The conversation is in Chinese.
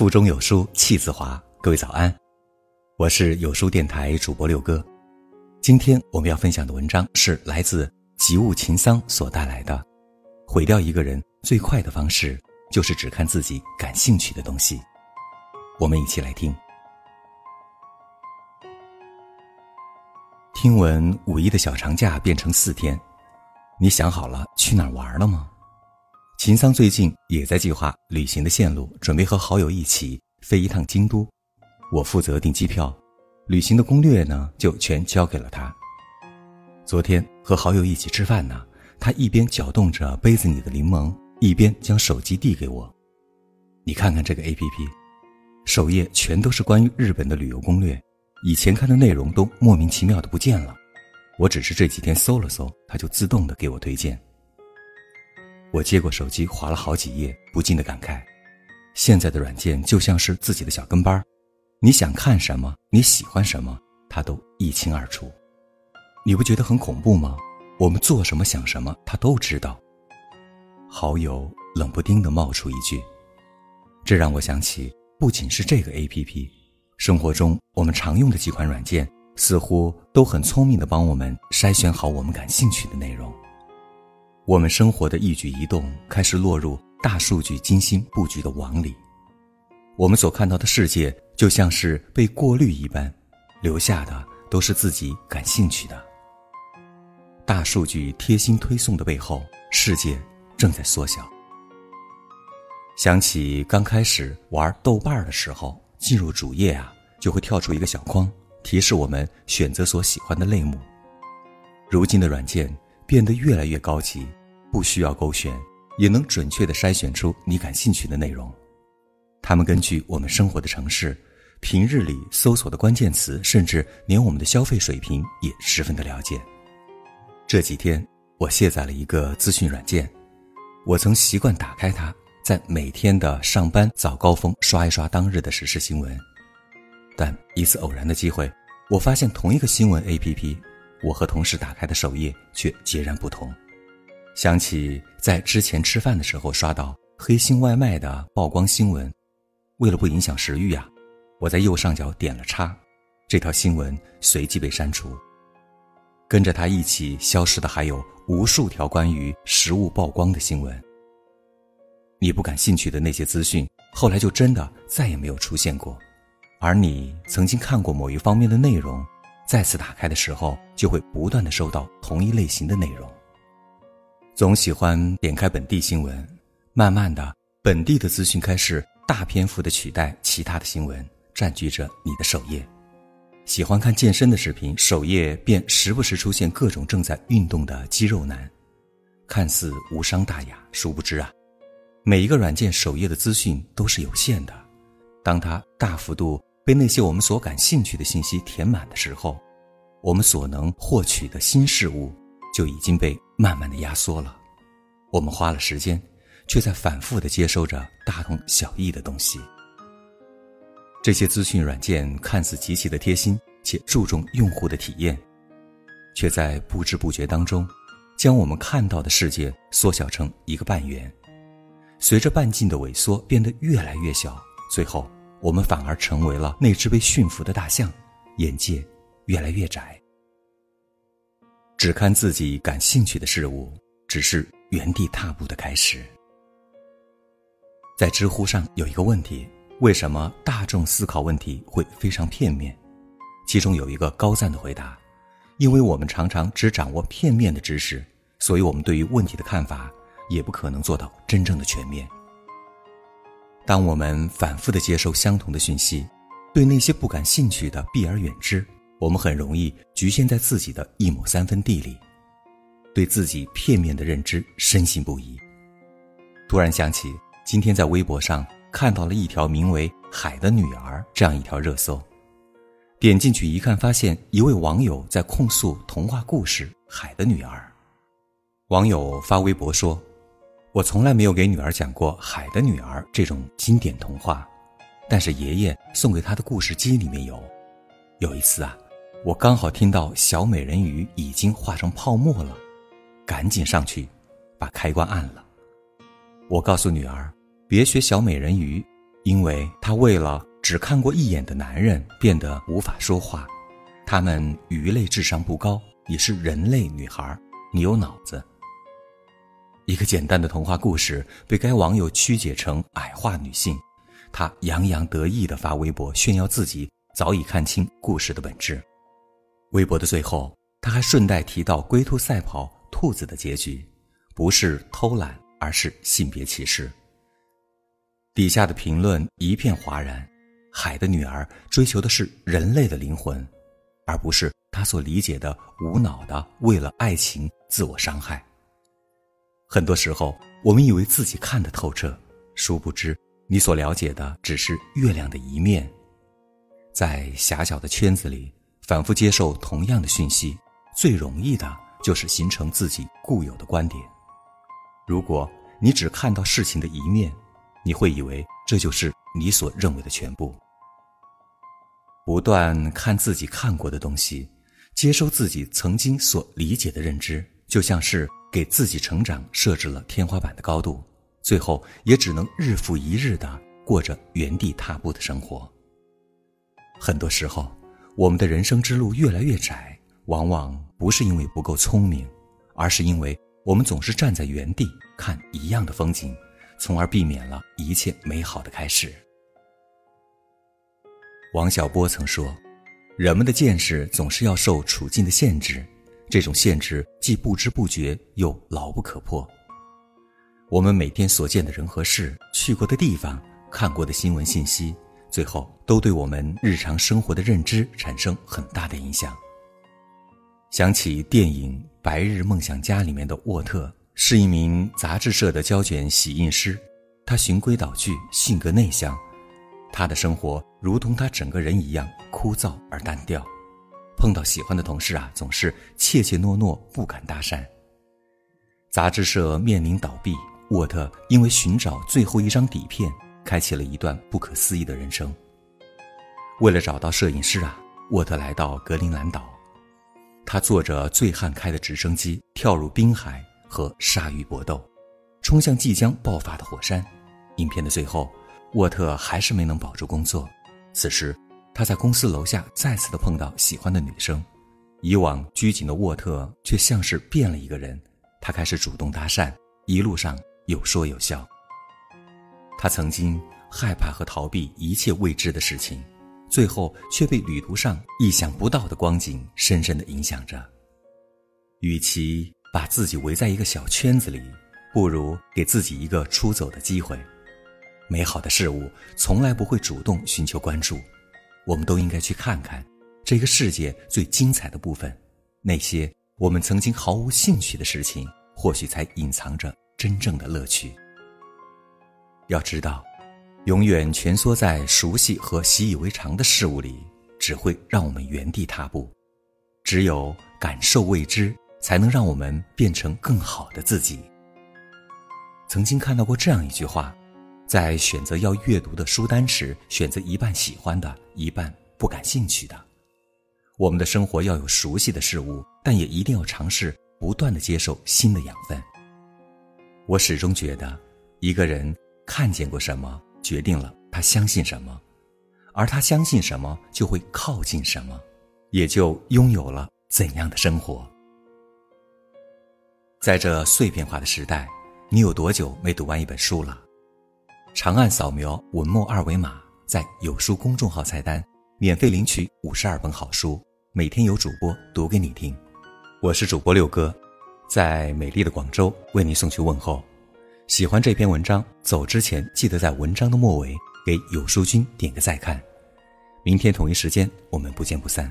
腹中有书气自华，各位早安，我是有书电台主播六哥。今天我们要分享的文章是来自吉物秦桑所带来的。毁掉一个人最快的方式，就是只看自己感兴趣的东西。我们一起来听。听闻五一的小长假变成四天，你想好了去哪玩了吗？秦桑最近也在计划旅行的线路，准备和好友一起飞一趟京都。我负责订机票，旅行的攻略呢就全交给了他。昨天和好友一起吃饭呢，他一边搅动着杯子里的柠檬，一边将手机递给我。你看看这个 A P P，首页全都是关于日本的旅游攻略，以前看的内容都莫名其妙的不见了。我只是这几天搜了搜，它就自动的给我推荐。我接过手机，划了好几页，不禁的感慨：现在的软件就像是自己的小跟班你想看什么，你喜欢什么，它都一清二楚。你不觉得很恐怖吗？我们做什么、想什么，他都知道。好友冷不丁的冒出一句，这让我想起，不仅是这个 A P P，生活中我们常用的几款软件，似乎都很聪明的帮我们筛选好我们感兴趣的内容。我们生活的一举一动开始落入大数据精心布局的网里，我们所看到的世界就像是被过滤一般，留下的都是自己感兴趣的。大数据贴心推送的背后，世界正在缩小。想起刚开始玩豆瓣的时候，进入主页啊，就会跳出一个小框，提示我们选择所喜欢的类目。如今的软件变得越来越高级。不需要勾选，也能准确的筛选出你感兴趣的内容。他们根据我们生活的城市、平日里搜索的关键词，甚至连我们的消费水平也十分的了解。这几天我卸载了一个资讯软件，我曾习惯打开它，在每天的上班早高峰刷一刷当日的时事新闻。但一次偶然的机会，我发现同一个新闻 APP，我和同事打开的首页却截然不同。想起在之前吃饭的时候刷到黑心外卖的曝光新闻，为了不影响食欲呀，我在右上角点了叉，这条新闻随即被删除。跟着它一起消失的还有无数条关于食物曝光的新闻。你不感兴趣的那些资讯，后来就真的再也没有出现过，而你曾经看过某一方面的内容，再次打开的时候，就会不断的收到同一类型的内容。总喜欢点开本地新闻，慢慢的，本地的资讯开始大篇幅的取代其他的新闻，占据着你的首页。喜欢看健身的视频，首页便时不时出现各种正在运动的肌肉男，看似无伤大雅，殊不知啊，每一个软件首页的资讯都是有限的。当它大幅度被那些我们所感兴趣的信息填满的时候，我们所能获取的新事物。就已经被慢慢的压缩了，我们花了时间，却在反复的接收着大同小异的东西。这些资讯软件看似极其的贴心且注重用户的体验，却在不知不觉当中，将我们看到的世界缩小成一个半圆。随着半径的萎缩变得越来越小，最后我们反而成为了那只被驯服的大象，眼界越来越窄。只看自己感兴趣的事物，只是原地踏步的开始。在知乎上有一个问题：为什么大众思考问题会非常片面？其中有一个高赞的回答：因为我们常常只掌握片面的知识，所以我们对于问题的看法也不可能做到真正的全面。当我们反复的接受相同的讯息，对那些不感兴趣的避而远之。我们很容易局限在自己的一亩三分地里，对自己片面的认知深信不疑。突然想起，今天在微博上看到了一条名为“海的女儿”这样一条热搜，点进去一看，发现一位网友在控诉童话故事《海的女儿》。网友发微博说：“我从来没有给女儿讲过《海的女儿》这种经典童话，但是爷爷送给她的故事机里面有。有一次啊。”我刚好听到小美人鱼已经化成泡沫了，赶紧上去，把开关按了。我告诉女儿，别学小美人鱼，因为她为了只看过一眼的男人变得无法说话。他们鱼类智商不高，也是人类女孩，你有脑子。一个简单的童话故事被该网友曲解成矮化女性，她洋洋得意地发微博炫耀自己早已看清故事的本质。微博的最后，他还顺带提到龟兔赛跑兔子的结局，不是偷懒，而是性别歧视。底下的评论一片哗然，海的女儿追求的是人类的灵魂。而不是他所理解的无脑的为了爱情自我伤害。很多时候，我们以为自己看得透彻，殊不知你所了解的只是月亮的一面。在狭小的圈子里反复接受同样的讯息，最容易的就是形成自己固有的观点。如果你只看到事情的一面，你会以为这就是你所认为的全部。不断看自己看过的东西，接收自己曾经所理解的认知，就像是给自己成长设置了天花板的高度，最后也只能日复一日的过着原地踏步的生活。很多时候，我们的人生之路越来越窄，往往不是因为不够聪明，而是因为我们总是站在原地看一样的风景，从而避免了一切美好的开始。王小波曾说：“人们的见识总是要受处境的限制，这种限制既不知不觉又牢不可破。我们每天所见的人和事、去过的地方、看过的新闻信息，最后都对我们日常生活的认知产生很大的影响。”想起电影《白日梦想家》里面的沃特，是一名杂志社的胶卷洗印师，他循规蹈矩，性格内向。他的生活如同他整个人一样枯燥而单调，碰到喜欢的同事啊，总是怯怯懦懦，不敢搭讪。杂志社面临倒闭，沃特因为寻找最后一张底片，开启了一段不可思议的人生。为了找到摄影师啊，沃特来到格陵兰岛，他坐着醉汉开的直升机跳入冰海和鲨鱼搏斗，冲向即将爆发的火山。影片的最后。沃特还是没能保住工作。此时，他在公司楼下再次的碰到喜欢的女生，以往拘谨的沃特却像是变了一个人。他开始主动搭讪，一路上有说有笑。他曾经害怕和逃避一切未知的事情，最后却被旅途上意想不到的光景深深的影响着。与其把自己围在一个小圈子里，不如给自己一个出走的机会。美好的事物从来不会主动寻求关注，我们都应该去看看这个世界最精彩的部分。那些我们曾经毫无兴趣的事情，或许才隐藏着真正的乐趣。要知道，永远蜷缩在熟悉和习以为常的事物里，只会让我们原地踏步。只有感受未知，才能让我们变成更好的自己。曾经看到过这样一句话。在选择要阅读的书单时，选择一半喜欢的，一半不感兴趣的。我们的生活要有熟悉的事物，但也一定要尝试不断的接受新的养分。我始终觉得，一个人看见过什么，决定了他相信什么，而他相信什么，就会靠近什么，也就拥有了怎样的生活。在这碎片化的时代，你有多久没读完一本书了？长按扫描文末二维码，在有书公众号菜单免费领取五十二本好书，每天有主播读给你听。我是主播六哥，在美丽的广州为你送去问候。喜欢这篇文章，走之前记得在文章的末尾给有书君点个再看。明天同一时间，我们不见不散。